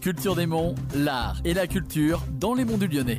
Culture des Monts, l'art et la culture dans les monts du Lyonnais.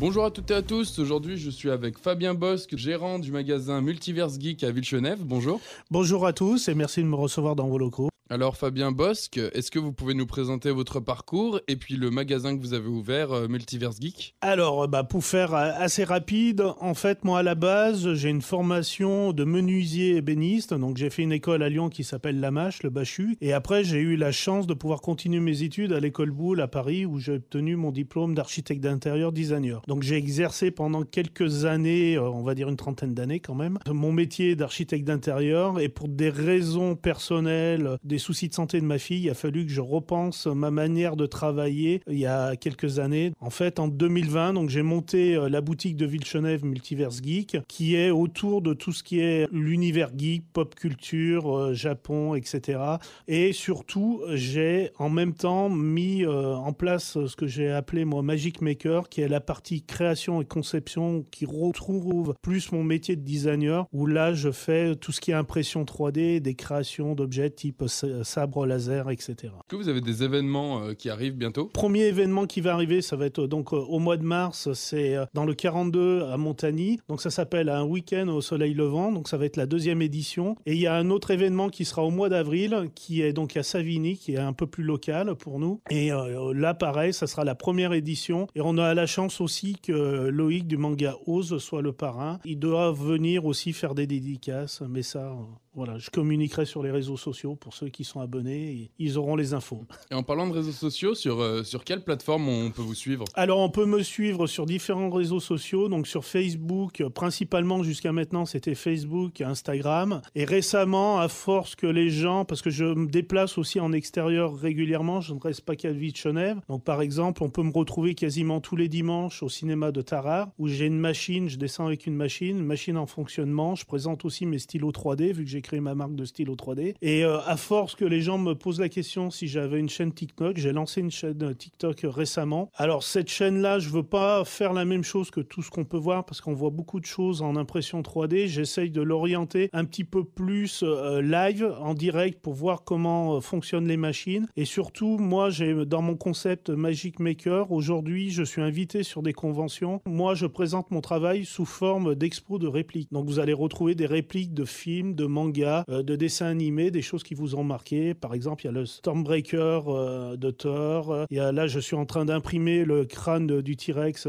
Bonjour à toutes et à tous. Aujourd'hui, je suis avec Fabien Bosque, gérant du magasin Multiverse Geek à Villeneuve. Bonjour. Bonjour à tous et merci de me recevoir dans vos locaux. Alors Fabien Bosque, est-ce que vous pouvez nous présenter votre parcours et puis le magasin que vous avez ouvert, euh, Multiverse Geek? Alors, bah, pour faire euh, assez rapide, en fait, moi à la base, j'ai une formation de menuisier ébéniste, donc j'ai fait une école à Lyon qui s'appelle Lamache, le Bachu, et après j'ai eu la chance de pouvoir continuer mes études à l'école Boulle à Paris où j'ai obtenu mon diplôme d'architecte d'intérieur designer. Donc j'ai exercé pendant quelques années, euh, on va dire une trentaine d'années quand même, mon métier d'architecte d'intérieur. Et pour des raisons personnelles, des soucis de santé de ma fille, il a fallu que je repense ma manière de travailler il y a quelques années. En fait, en 2020, donc j'ai monté euh, la boutique de Villeneuve Multiverse Geek, qui est autour de tout ce qui est l'univers geek, pop culture, euh, Japon, etc. Et surtout, j'ai en même temps mis euh, en place ce que j'ai appelé moi Magic Maker, qui est la partie création et conception qui retrouve plus mon métier de designer, où là je fais tout ce qui est impression 3D, des créations d'objets type sabre laser, etc. Est-ce que vous avez des événements euh, qui arrivent bientôt? Premier événement qui va arriver, ça va être euh, donc euh, au mois de mars, c'est dans le 42 à Montagny. Donc ça s'appelle un week-end au soleil levant. Donc ça va être la deuxième édition. Et il y a un autre événement qui sera au mois d'avril, qui est donc à Savigny, qui est un peu plus local pour nous. Et là, pareil, ça sera la première édition. Et on a la chance aussi que Loïc du manga Ose soit le parrain. Il doit venir aussi faire des dédicaces, mais ça, voilà, je communiquerai sur les réseaux sociaux pour ceux qui sont abonnés. Et ils auront les infos. Et en parlant de réseaux sociaux, sur, euh, sur quelle plateforme on peut vous suivre? Alors, on peut me suivre sur différents réseaux sociaux, donc sur Facebook, principalement jusqu'à maintenant, c'était Facebook, Instagram. Et récemment, à force que les gens, parce que je me déplace aussi en extérieur régulièrement, je ne reste pas qu'à Genève. Donc, par exemple, on peut me retrouver quasiment tous les dimanches au cinéma de Tarare, où j'ai une machine, je descends avec une machine, une machine en fonctionnement. Je présente aussi mes stylos 3D, vu que j'ai créé ma marque de stylo 3D. Et euh, à force que les gens me posent la question si j'avais une chaîne TikTok, j'ai lancé une chaîne euh, TikTok récemment. Alors cette chaîne-là, je veux pas faire la même chose que tout ce qu'on peut voir parce qu'on voit beaucoup de choses en impression 3D. J'essaye de l'orienter un petit peu plus euh, live, en direct, pour voir comment fonctionnent les machines. Et surtout, moi, j'ai dans mon concept Magic Maker, aujourd'hui, je suis invité sur des conventions. Moi, je présente mon travail sous forme d'expo de répliques. Donc vous allez retrouver des répliques de films, de mangas euh, de dessins animés, des choses qui vous ont marqué. Par exemple, il y a le Stormbreaker euh, de Thor. Il y a, là, je suis en train d'imprimer le crâne du T-Rex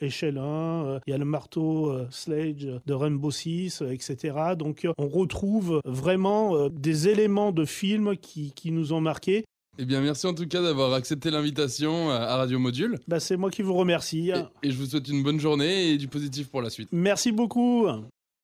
échelle 1. Il y a le marteau euh, Sledge de Rainbow Six, etc. Donc, on retrouve vraiment des éléments de films qui, qui nous ont marqués. Eh bien, merci en tout cas d'avoir accepté l'invitation à Radio Module. Bah, c'est moi qui vous remercie. et je vous souhaite une bonne journée et du positif pour la suite. Merci beaucoup.